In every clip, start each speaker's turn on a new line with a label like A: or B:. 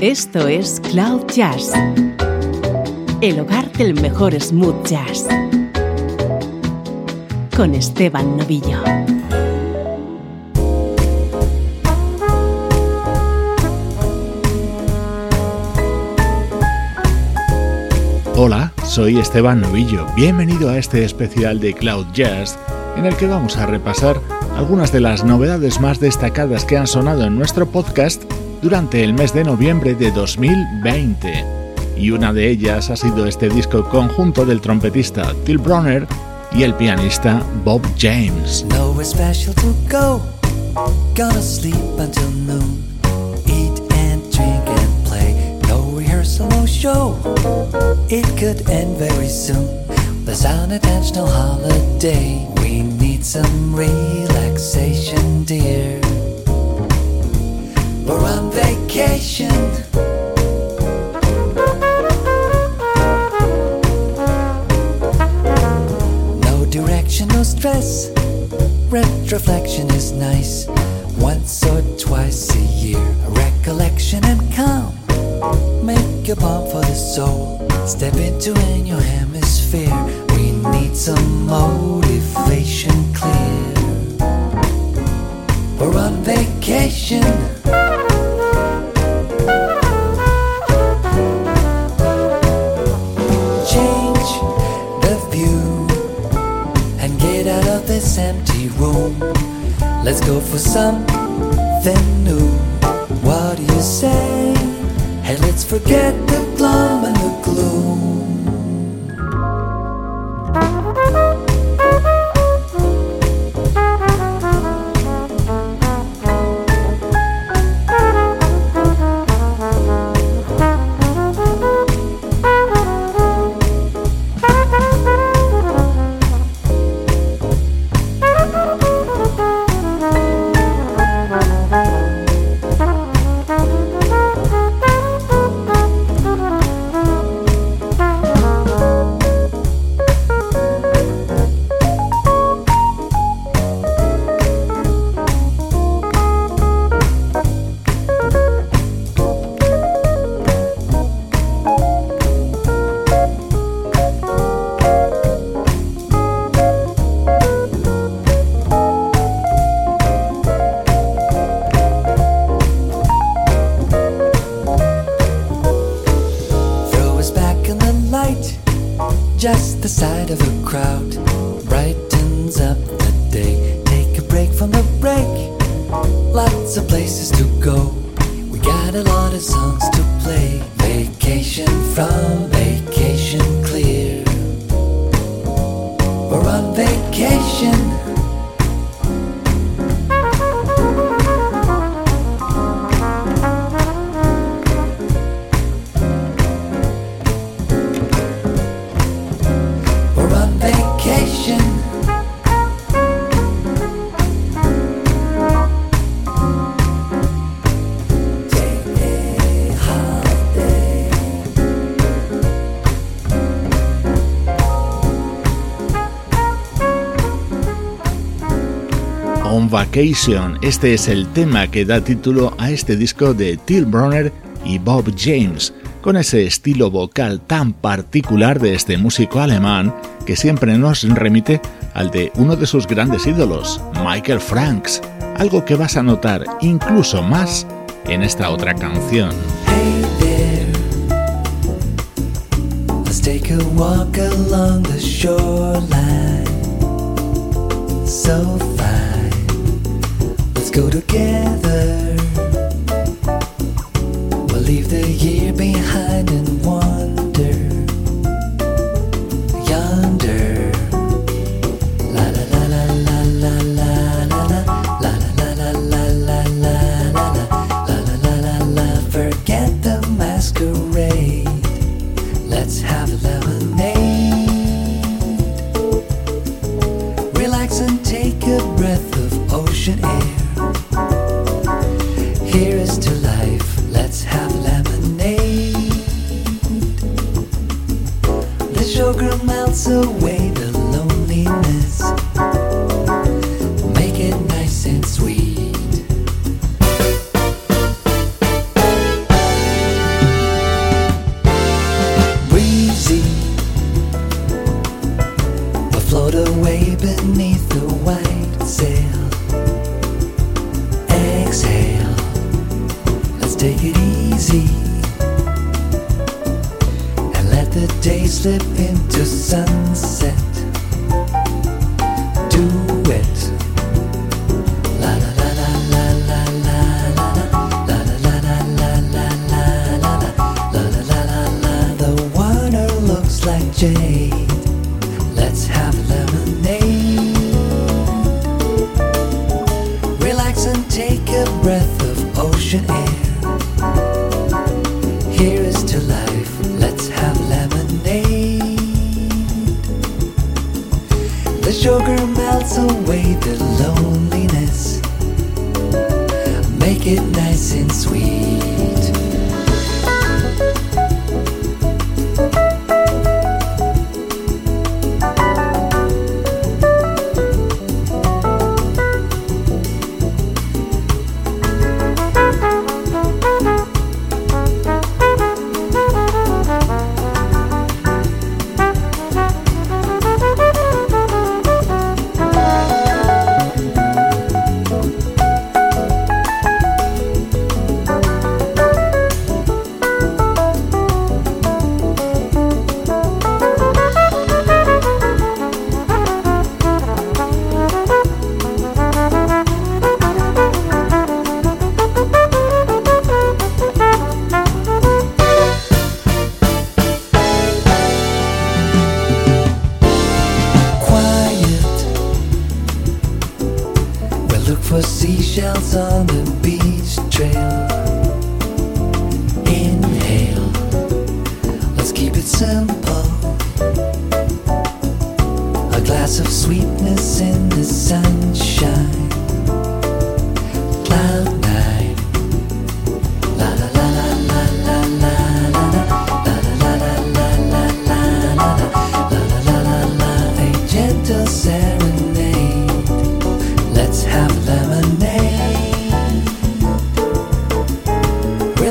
A: Esto es Cloud Jazz, el hogar del mejor smooth jazz, con Esteban Novillo.
B: Hola, soy Esteban Novillo. Bienvenido a este especial de Cloud Jazz en el que vamos a repasar algunas de las novedades más destacadas que han sonado en nuestro podcast durante el mes de noviembre de 2020. Y una de ellas ha sido este disco conjunto del trompetista Till Bronner y el pianista Bob James.
C: There's an intentional holiday. We need some relaxation, dear. We're on vacation. No direction, no stress. Retroflexion is nice. Once or twice a year, recollection and calm. Make a bomb for the soul. Step into a new hemisphere. We need some motivation go for something new. Vacation,
B: este es el tema que da título a este disco de Till Bronner y Bob James, con ese estilo vocal tan particular de este músico alemán que siempre nos remite al de uno de sus grandes ídolos, Michael Franks, algo que vas a notar incluso más en esta otra canción.
C: Hey there. Let's take a walk along the shoreline. So fine. Let's go together. We'll leave the year behind and wander. Let's have lemonade. Relax and take a breath of ocean air.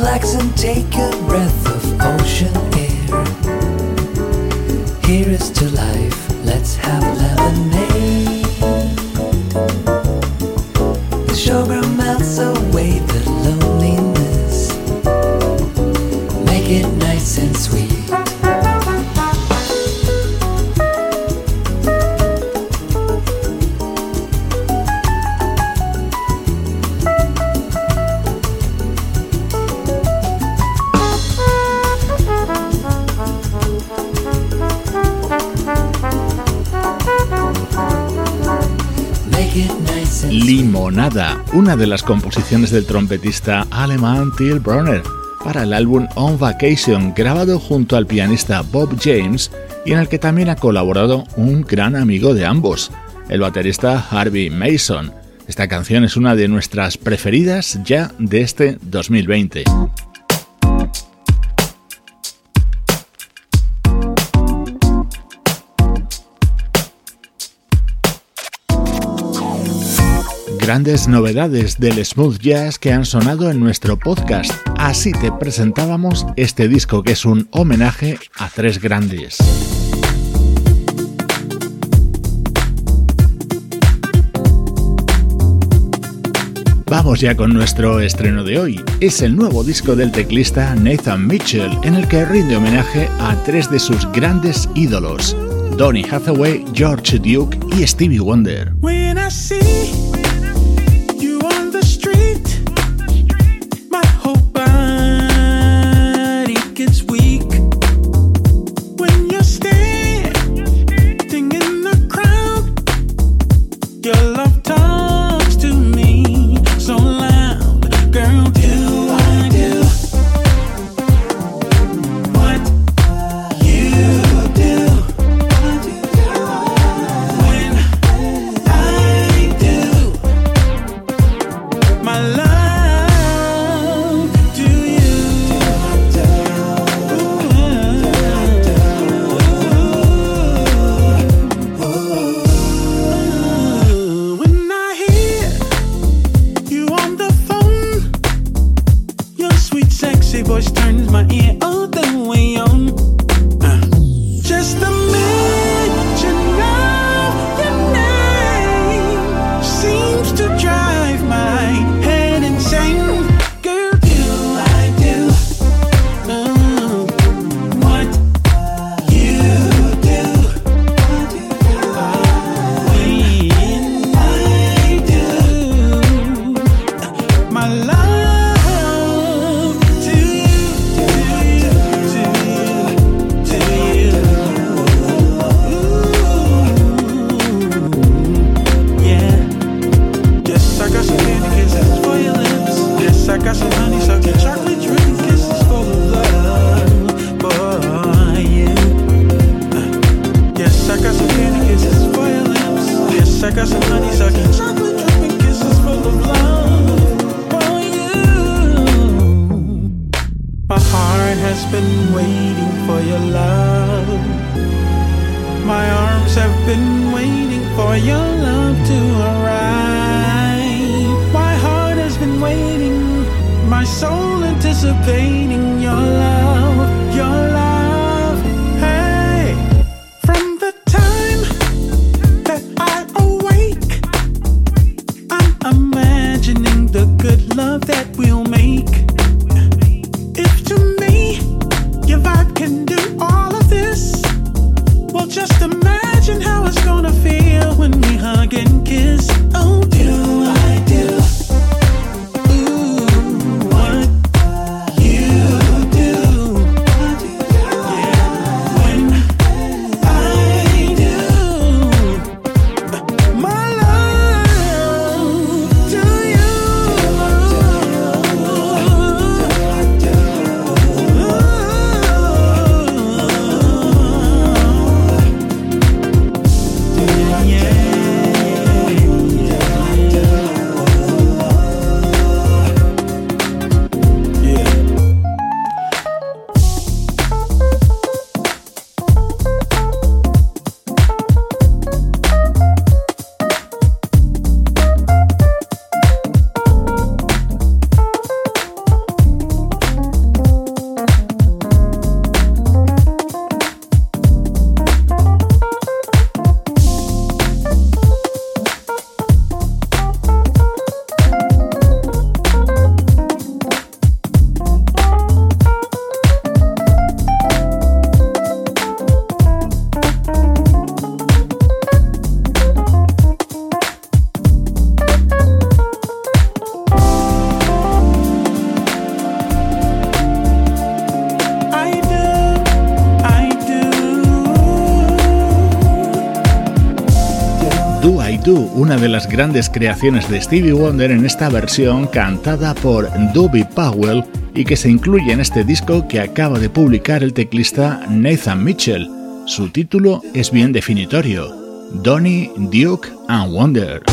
C: Relax and take a breath of ocean air. Here is to life. Let's have lemonade.
D: Una de las composiciones del trompetista alemán Till Brunner para el álbum On Vacation, grabado junto al pianista Bob James y en el que también ha colaborado un gran amigo de ambos, el baterista Harvey Mason. Esta canción es una de nuestras preferidas ya de este 2020. Grandes novedades del smooth jazz que han sonado en nuestro podcast. Así te presentábamos este disco que es un homenaje a tres grandes. Vamos ya con nuestro estreno de hoy. Es el nuevo disco del teclista Nathan Mitchell, en el que rinde homenaje a tres de sus grandes ídolos: Donny Hathaway, George Duke y Stevie Wonder.
E: my soul anticipating your love, your love.
F: Una de las grandes creaciones de Stevie Wonder en esta versión cantada por Dobby Powell y que se incluye en este disco que acaba de publicar el teclista Nathan Mitchell. Su título es bien definitorio, Donny, Duke and Wonder.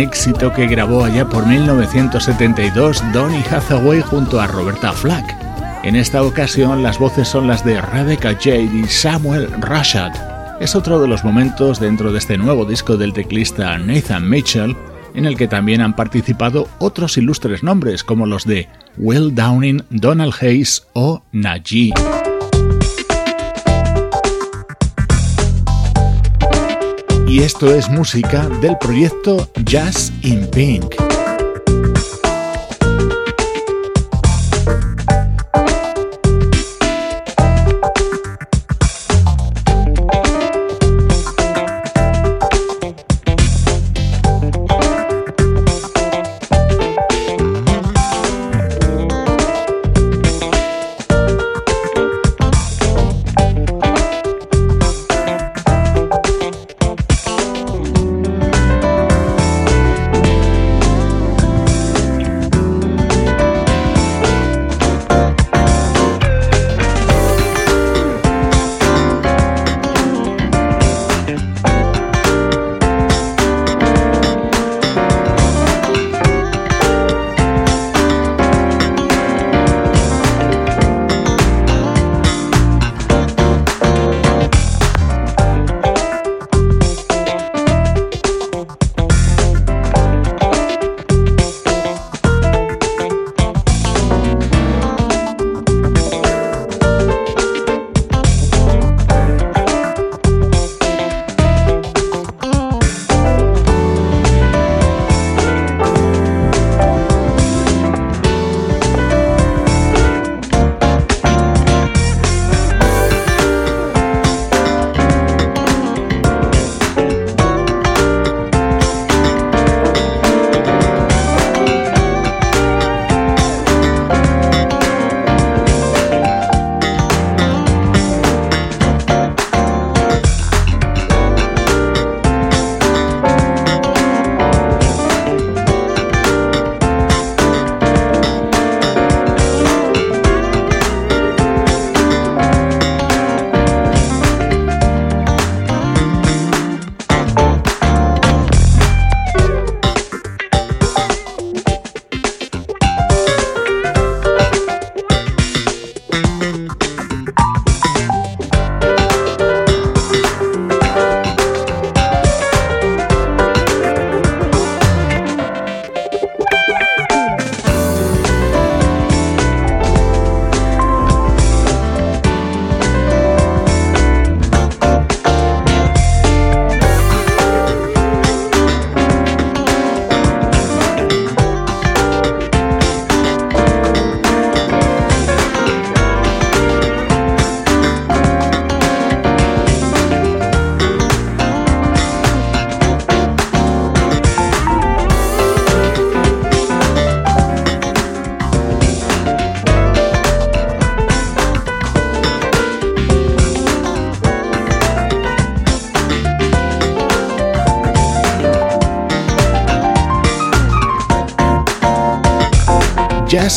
B: Éxito que grabó allá por 1972 Donny Hathaway junto a Roberta Flack. En esta ocasión las voces son las de Rebecca Jade y Samuel Rashad. Es otro de los momentos dentro de este nuevo disco del teclista Nathan Mitchell en el que también han participado otros ilustres nombres como los de Will Downing, Donald Hayes o Najee. Y esto es música del proyecto Jazz in Pink.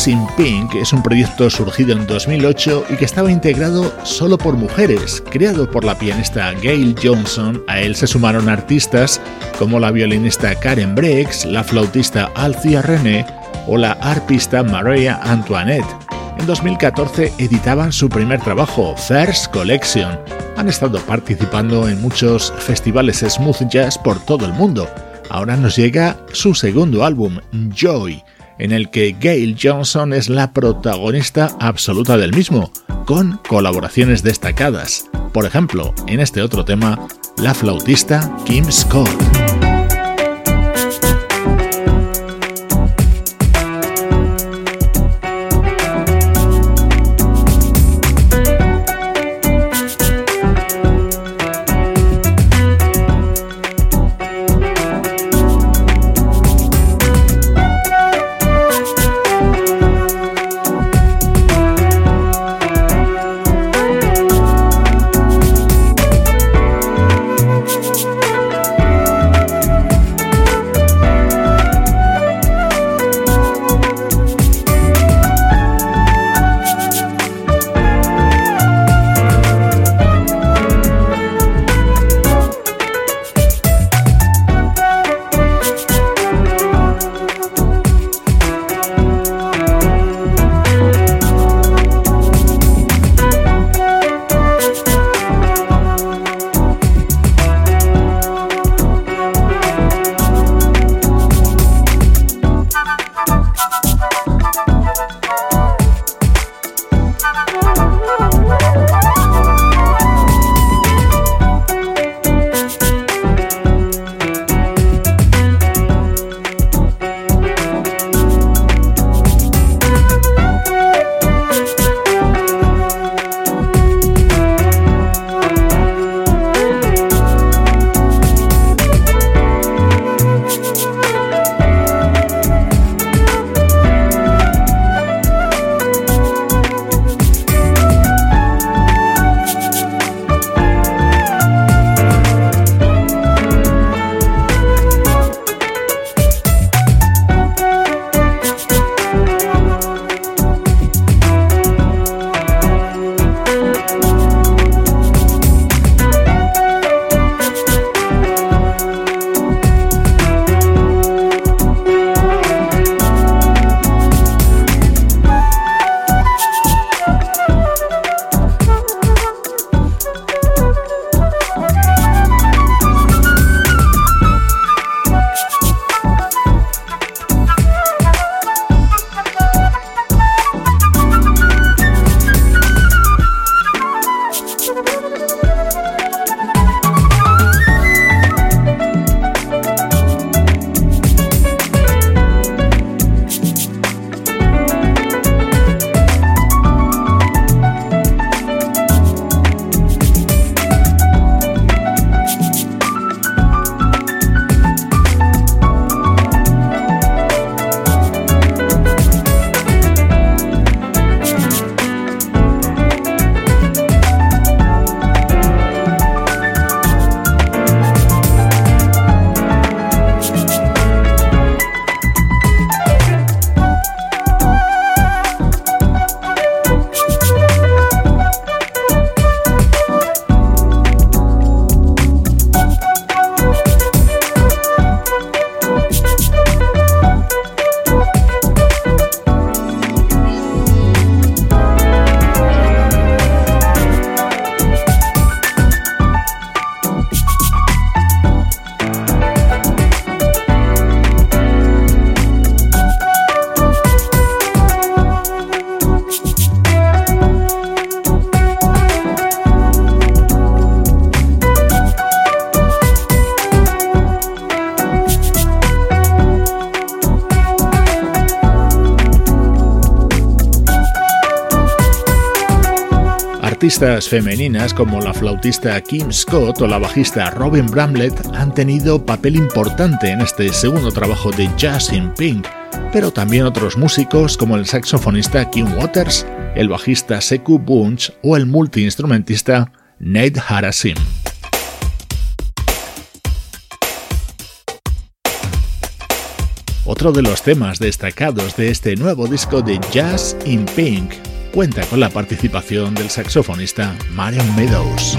B: In Pink es un proyecto surgido en 2008 y que estaba integrado solo por mujeres, creado por la pianista Gail Johnson. A él se sumaron artistas como la violinista Karen Breaks, la flautista Alcia René o la arpista Maria Antoinette. En 2014 editaban su primer trabajo, First Collection. Han estado participando en muchos festivales smooth jazz por todo el mundo. Ahora nos llega su segundo álbum, Joy en el que Gail Johnson es la protagonista absoluta del mismo, con colaboraciones destacadas. Por ejemplo, en este otro tema, la flautista Kim Scott. Artistas femeninas como la flautista Kim Scott o la bajista Robin Bramlett han tenido papel importante en este segundo trabajo de Jazz in Pink, pero también otros músicos como el saxofonista Kim Waters, el bajista Seku Bunch o el multiinstrumentista Nate Harasim. Otro de los temas destacados de este nuevo disco de Jazz in Pink cuenta con la participación del saxofonista Marion Meadows.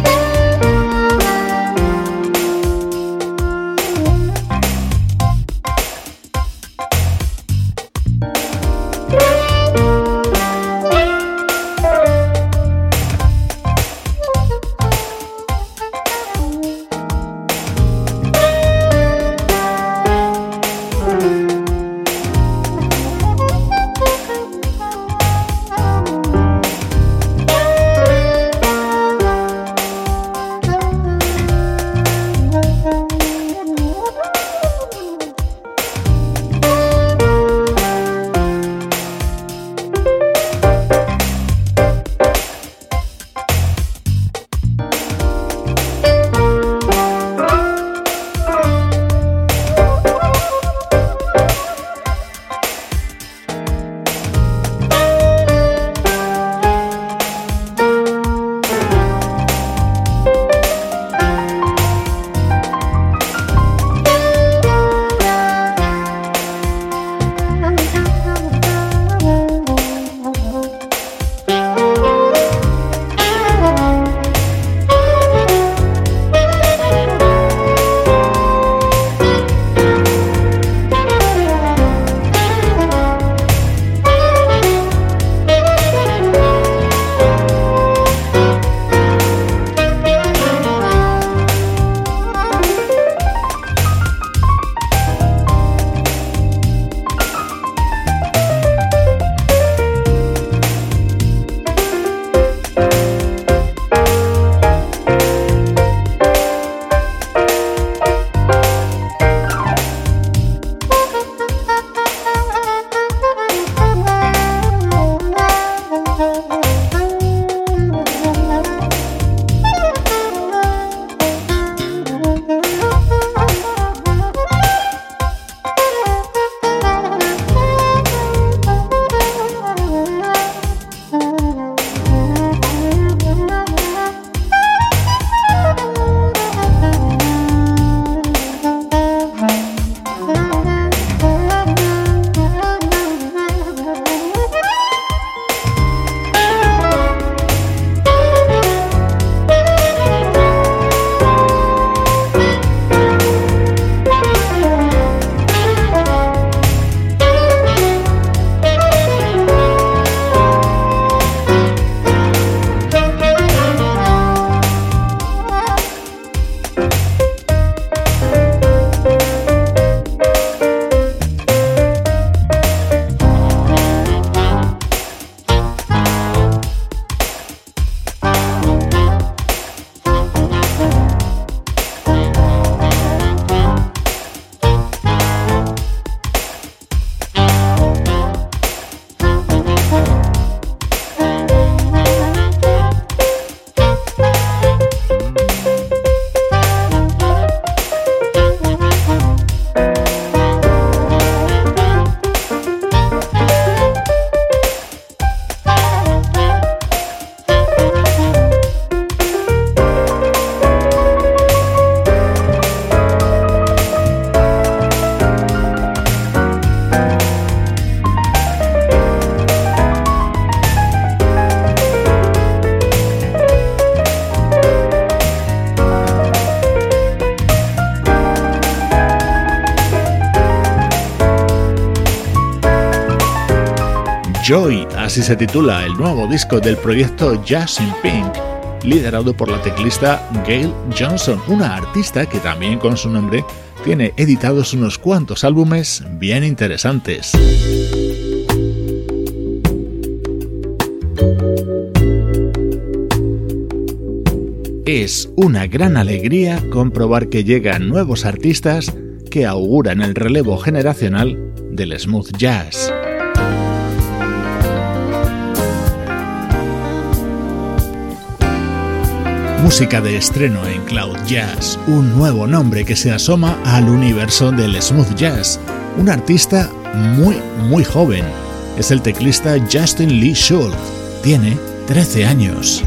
B: Joy, así se titula el nuevo disco del proyecto Jazz in Pink, liderado por la teclista Gail Johnson, una artista que también con su nombre tiene editados unos cuantos álbumes bien interesantes. Es una gran alegría comprobar que llegan nuevos artistas que auguran el relevo generacional del smooth jazz. Música de estreno en Cloud Jazz, un nuevo nombre que se asoma al universo del smooth jazz, un artista muy, muy joven. Es el teclista Justin Lee Schultz. Tiene 13 años.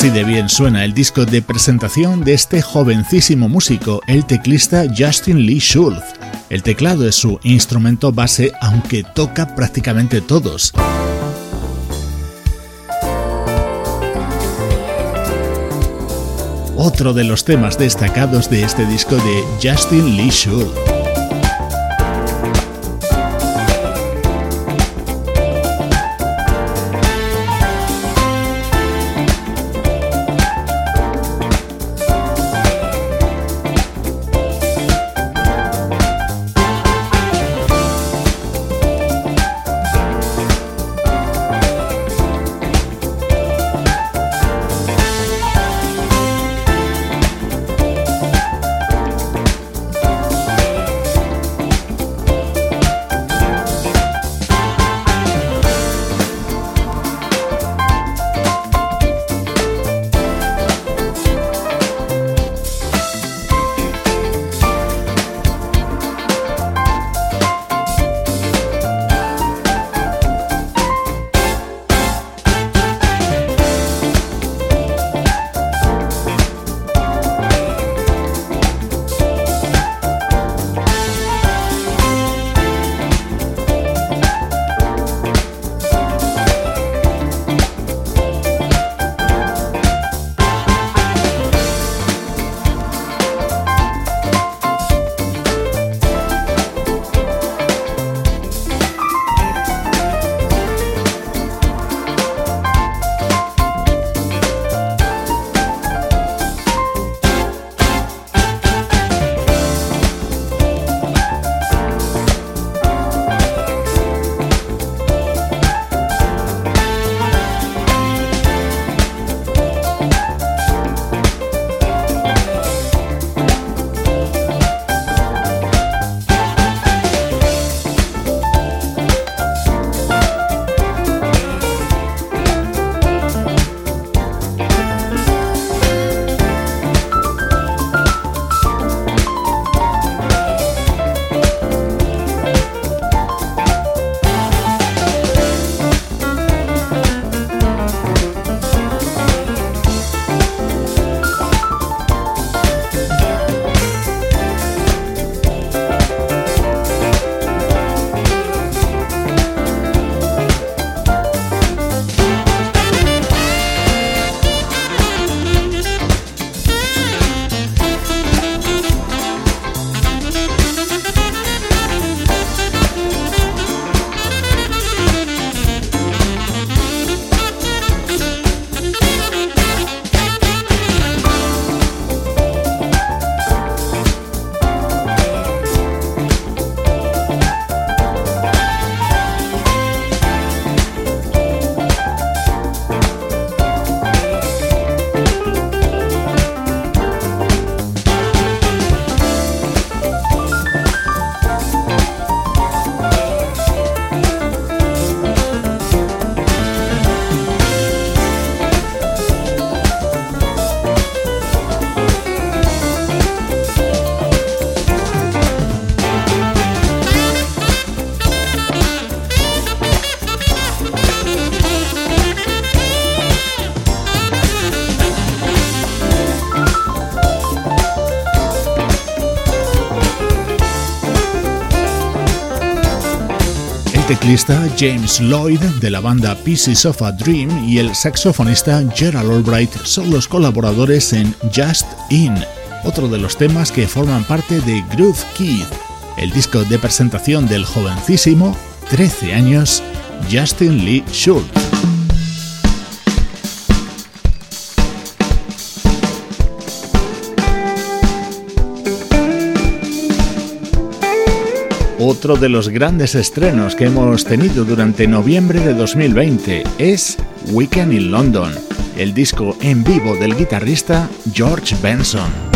B: Así de bien suena el disco de presentación de este jovencísimo músico, el teclista Justin Lee Schultz. El teclado es su instrumento base, aunque toca prácticamente todos. Otro de los temas destacados de este disco de Justin Lee Schultz. Teclista James Lloyd de la banda Pieces of a Dream y el saxofonista Gerald Albright son los colaboradores en Just In, otro de los temas que forman parte de Groove Kid, el disco de presentación del jovencísimo, 13 años, Justin Lee Schultz. Otro de los grandes estrenos que hemos tenido durante noviembre de 2020 es Weekend in London, el disco en vivo del guitarrista George Benson.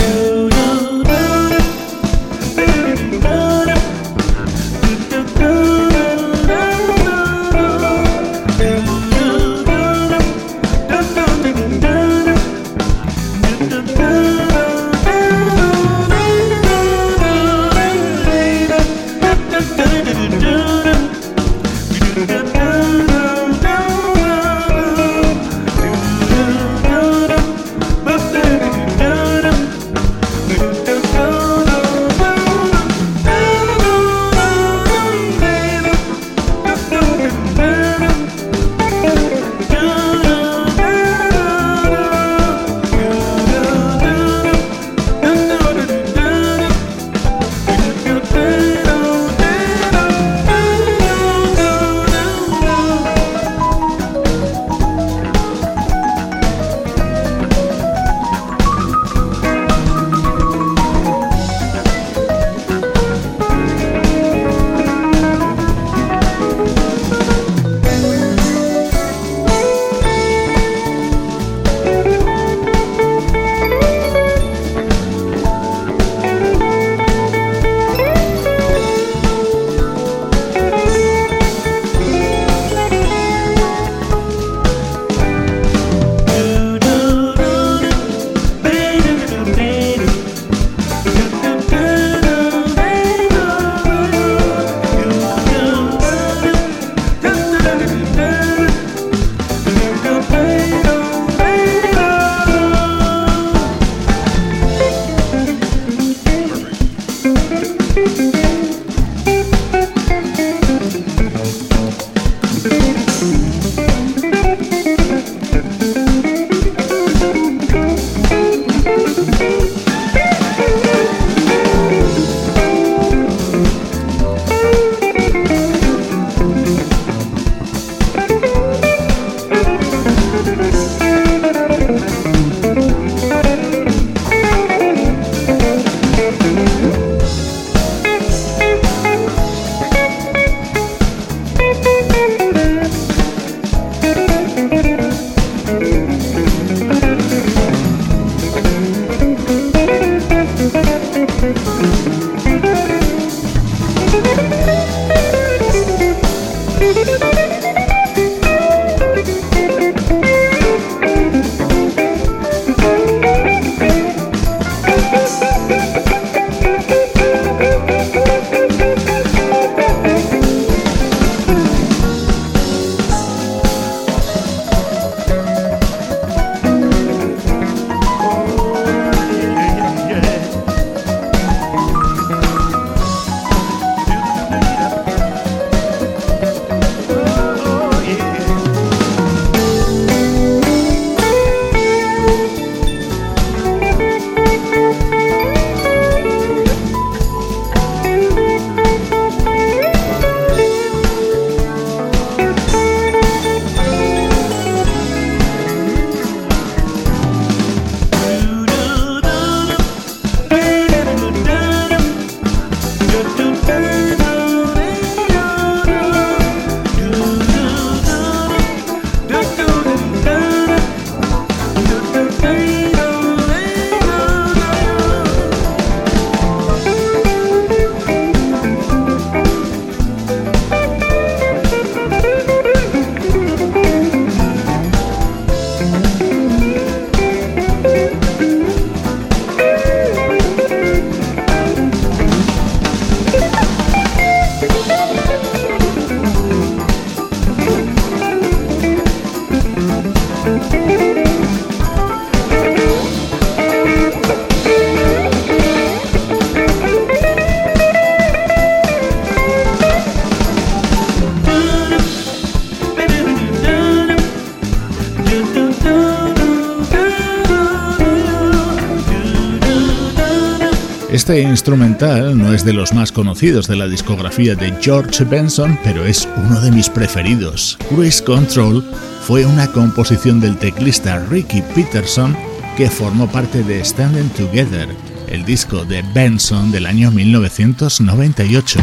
G: Instrumental no es de los más conocidos de la discografía de George Benson, pero es uno de mis preferidos. Cruise Control fue una composición del teclista Ricky Peterson que formó parte de Standing Together, el disco de Benson del año 1998.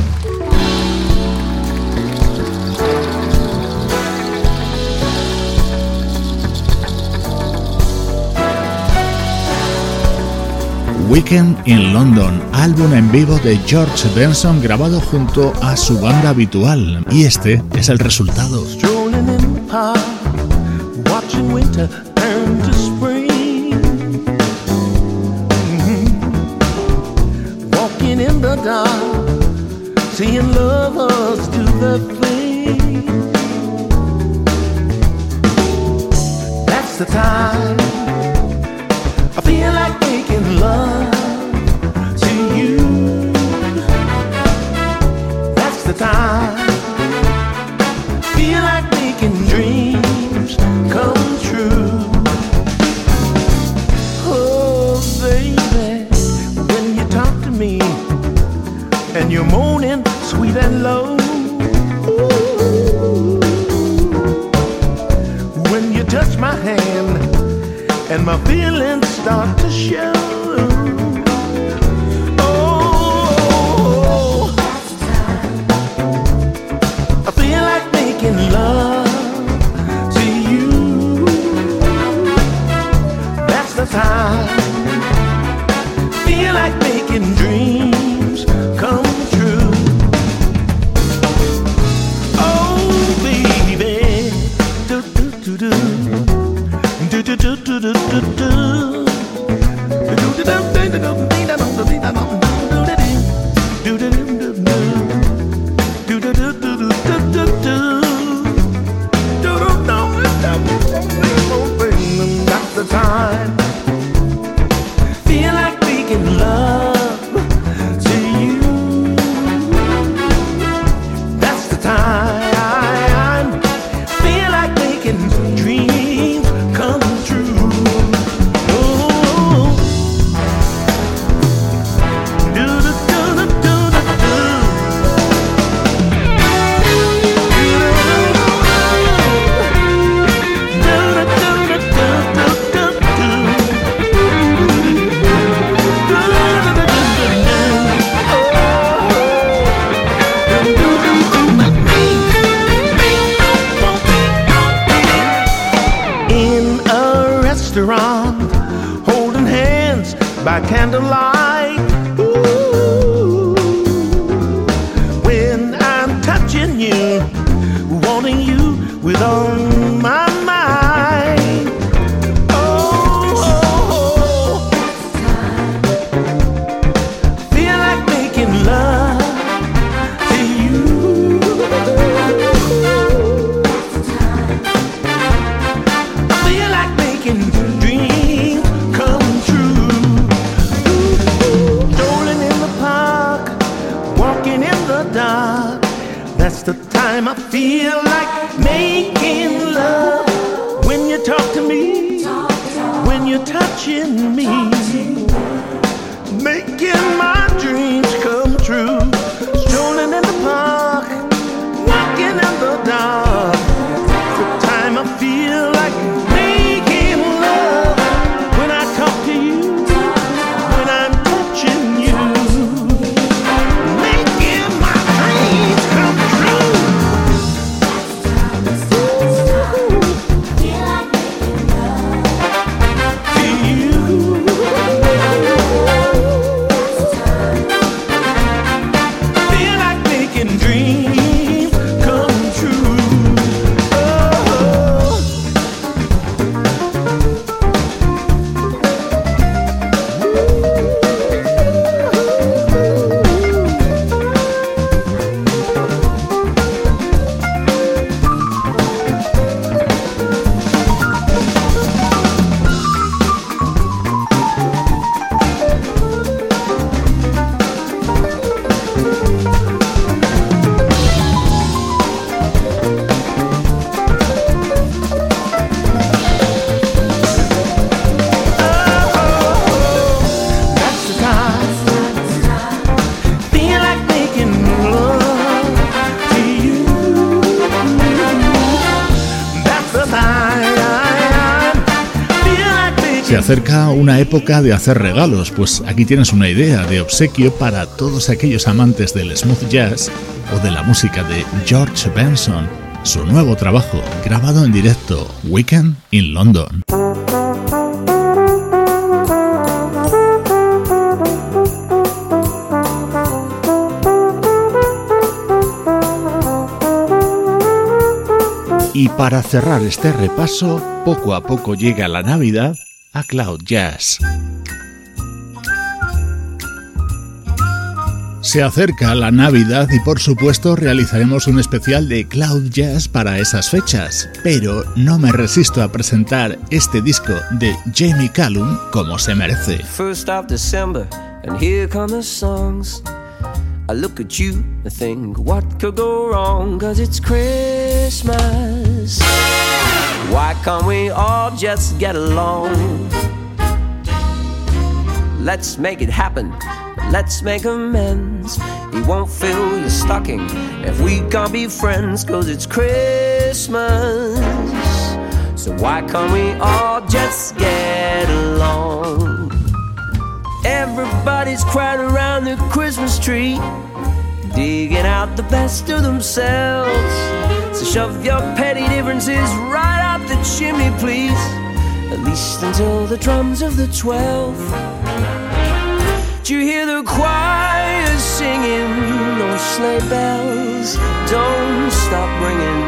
G: Weekend in London, álbum en vivo de George Benson grabado junto a su banda habitual. Y este es el resultado. time. restaurant, holding hands by candlelight.
B: Acerca una época de hacer regalos, pues aquí tienes una idea de obsequio para todos aquellos amantes del smooth jazz o de la música de George Benson, su nuevo trabajo grabado en directo, Weekend in London. Y para cerrar este repaso, poco a poco llega la Navidad a Cloud Jazz. Se acerca la Navidad y por supuesto realizaremos un especial de Cloud Jazz para esas fechas, pero no me resisto a presentar este disco de Jamie Callum como se merece.
H: First of December, and here come the songs. I look at you and think, what could go wrong? Cause it's Christmas. Why can't we all just get along? Let's make it happen. Let's make amends. He won't fill your stocking if we can't be friends, cause it's Christmas. So why can't we all just get along? Everybody's crowded around the Christmas tree, digging out the best of themselves. So shove your petty differences right the chimney, please. At least until the drums of the twelfth. Do you hear the choir singing? Those sleigh bells don't stop ringing.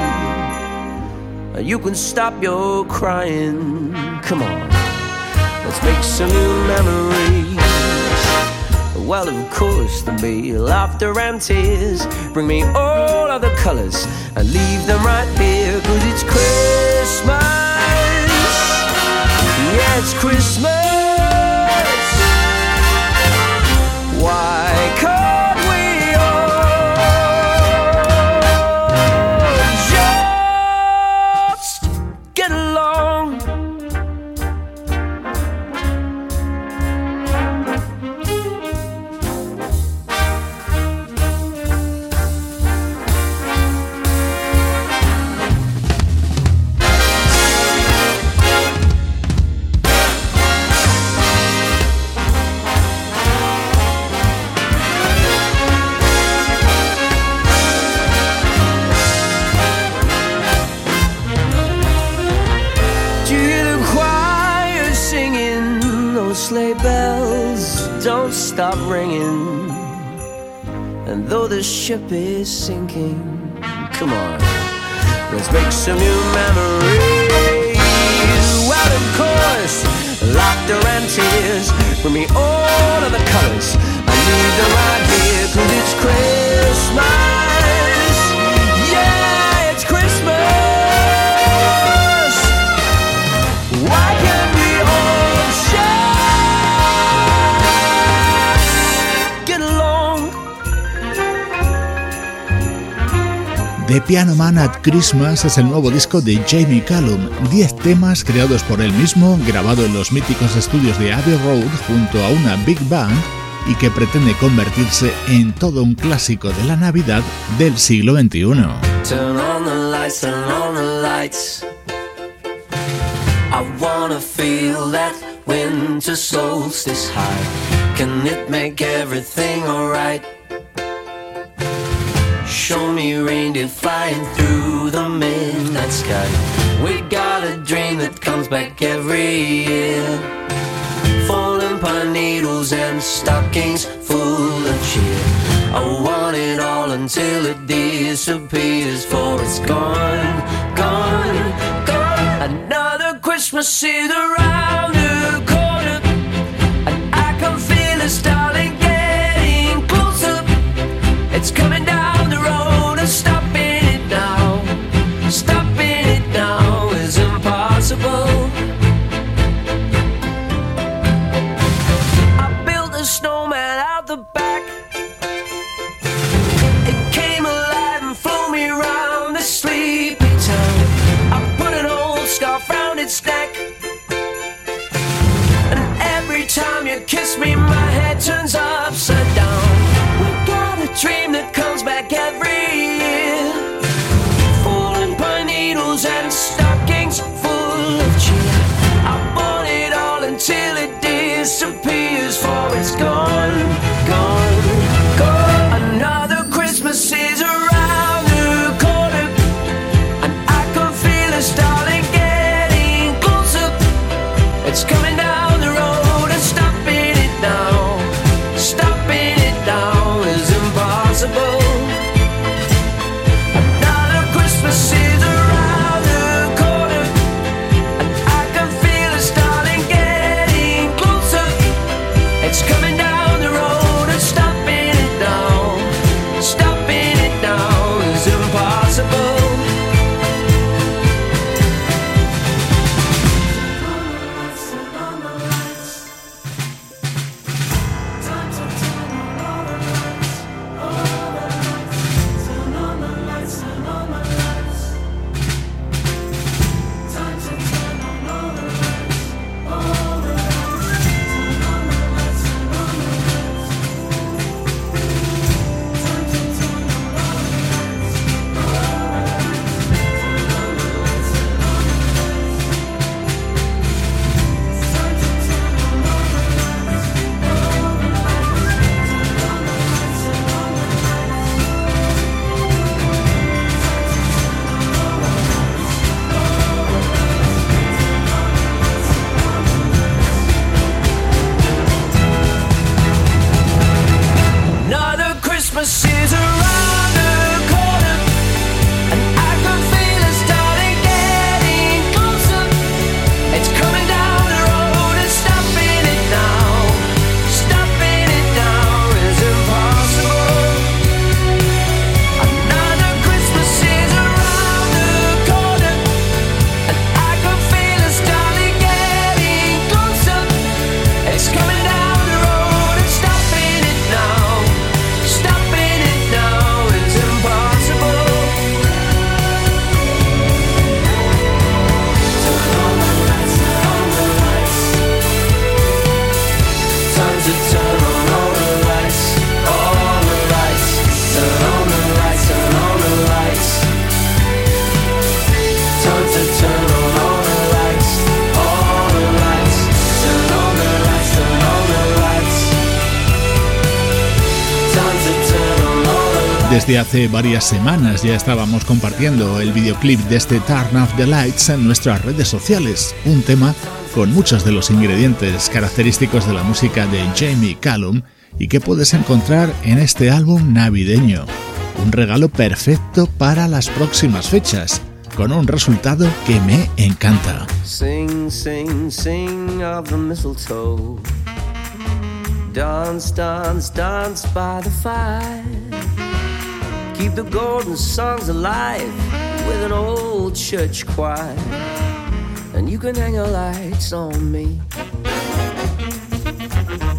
H: You can stop your crying. Come on, let's make some new memories. Well, of course, there'll be laughter and tears. Bring me all of the colors and leave them right here. Cause it's Christmas. It's Christmas. Ship is sinking, come on, let's make some new memories. Well, of course, laughter and tears bring me all of the colors. I need them right here, cause it's Christmas.
B: The Piano Man at Christmas es el nuevo disco de Jamie Callum, 10 temas creados por él mismo, grabado en los míticos estudios de Abbey Road junto a una Big Band y que pretende convertirse en todo un clásico de la Navidad del siglo XXI.
H: Turn Show me reindeer flying through the midnight sky. We got a dream that comes back every year. Falling pine needles and stockings full of cheer. I want it all until it disappears, for it's gone, gone, gone. Another Christmas is around the corner, and I can feel it
B: desde hace varias semanas ya estábamos compartiendo el videoclip de este Turn Off the Lights en nuestras redes sociales, un tema con muchos de los ingredientes característicos de la música de Jamie Callum y que puedes encontrar en este álbum navideño. Un regalo perfecto para las próximas fechas, con un resultado que me encanta.
H: Sing, sing, sing of the mistletoe. Dance, dance, dance by the fire. Keep the golden songs alive with an old church choir. And you can hang your lights on me.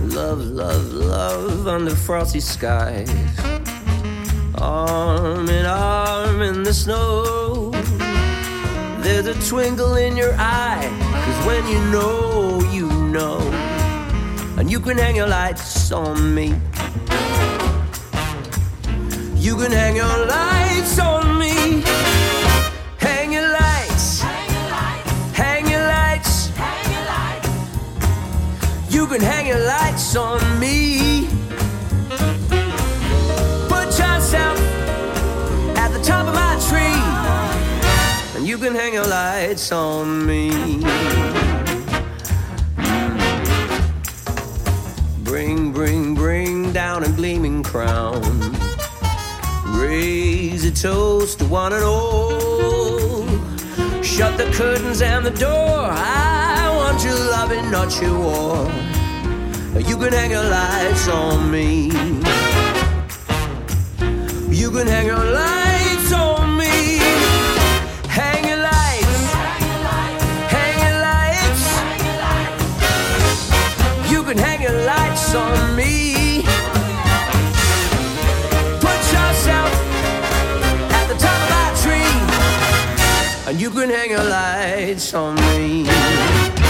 H: Love, love, love under frosty skies. Arm in arm in the snow. There's a twinkle in your eye. Cause when you know, you know. And you can hang your lights on me. You can hang your lights on me. Hang your lights. Hang your lights. You can hang your lights on me. Put yourself at the top of my tree. And you can hang your lights on me. Bring, bring, bring down a gleaming crown. A toast to one and all. Shut the curtains and the door. I want your loving, not your war. You can hang your lights on me. You can hang your lights on me. Hang your lights. Hang your lights. You can hang your lights on me. And you can hang your lights on me.